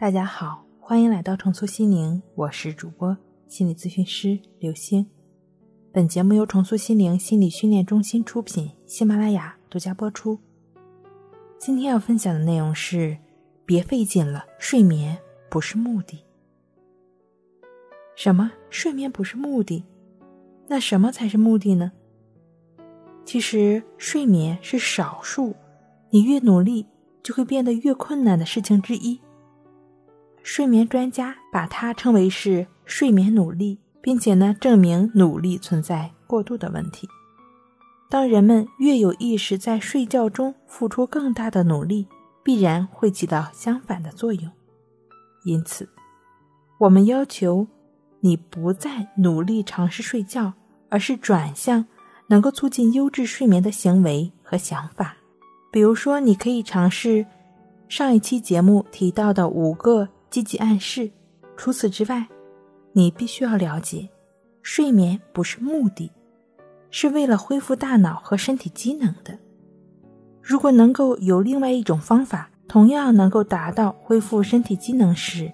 大家好，欢迎来到重塑心灵，我是主播心理咨询师刘星。本节目由重塑心灵心理训练中心出品，喜马拉雅独家播出。今天要分享的内容是：别费劲了，睡眠不是目的。什么？睡眠不是目的？那什么才是目的呢？其实，睡眠是少数你越努力就会变得越困难的事情之一。睡眠专家把它称为是睡眠努力，并且呢证明努力存在过度的问题。当人们越有意识在睡觉中付出更大的努力，必然会起到相反的作用。因此，我们要求你不再努力尝试睡觉，而是转向能够促进优质睡眠的行为和想法。比如说，你可以尝试上一期节目提到的五个。积极暗示。除此之外，你必须要了解，睡眠不是目的，是为了恢复大脑和身体机能的。如果能够有另外一种方法，同样能够达到恢复身体机能时，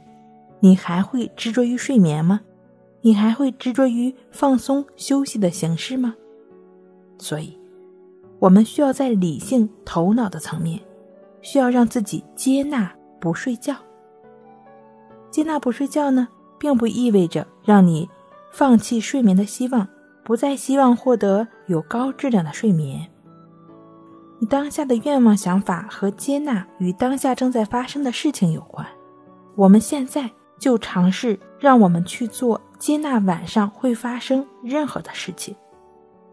你还会执着于睡眠吗？你还会执着于放松休息的形式吗？所以，我们需要在理性头脑的层面，需要让自己接纳不睡觉。接纳不睡觉呢，并不意味着让你放弃睡眠的希望，不再希望获得有高质量的睡眠。你当下的愿望、想法和接纳与当下正在发生的事情有关。我们现在就尝试让我们去做接纳晚上会发生任何的事情。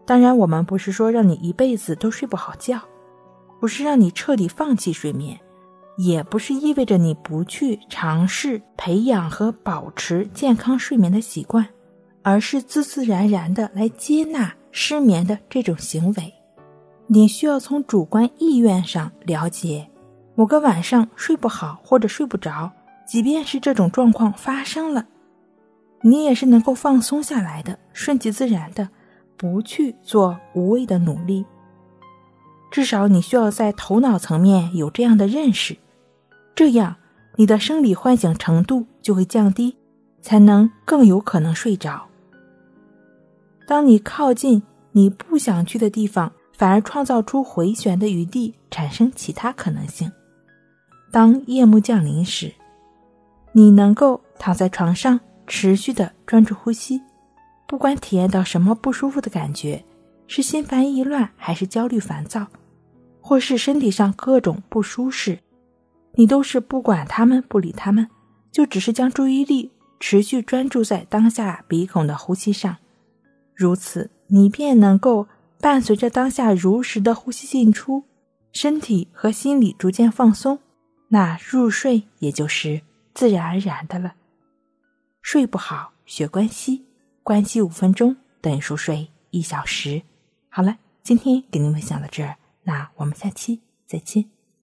当然，我们不是说让你一辈子都睡不好觉，不是让你彻底放弃睡眠。也不是意味着你不去尝试培养和保持健康睡眠的习惯，而是自自然然的来接纳失眠的这种行为。你需要从主观意愿上了解，某个晚上睡不好或者睡不着，即便是这种状况发生了，你也是能够放松下来的，顺其自然的，不去做无谓的努力。至少你需要在头脑层面有这样的认识。这样，你的生理唤醒程度就会降低，才能更有可能睡着。当你靠近你不想去的地方，反而创造出回旋的余地，产生其他可能性。当夜幕降临时，你能够躺在床上，持续的专注呼吸，不管体验到什么不舒服的感觉，是心烦意乱，还是焦虑烦躁，或是身体上各种不舒适。你都是不管他们，不理他们，就只是将注意力持续专注在当下鼻孔的呼吸上，如此你便能够伴随着当下如实的呼吸进出，身体和心理逐渐放松，那入睡也就是自然而然的了。睡不好学关息，关息五分钟等于熟睡一小时。好了，今天给您分享到这儿，那我们下期再见。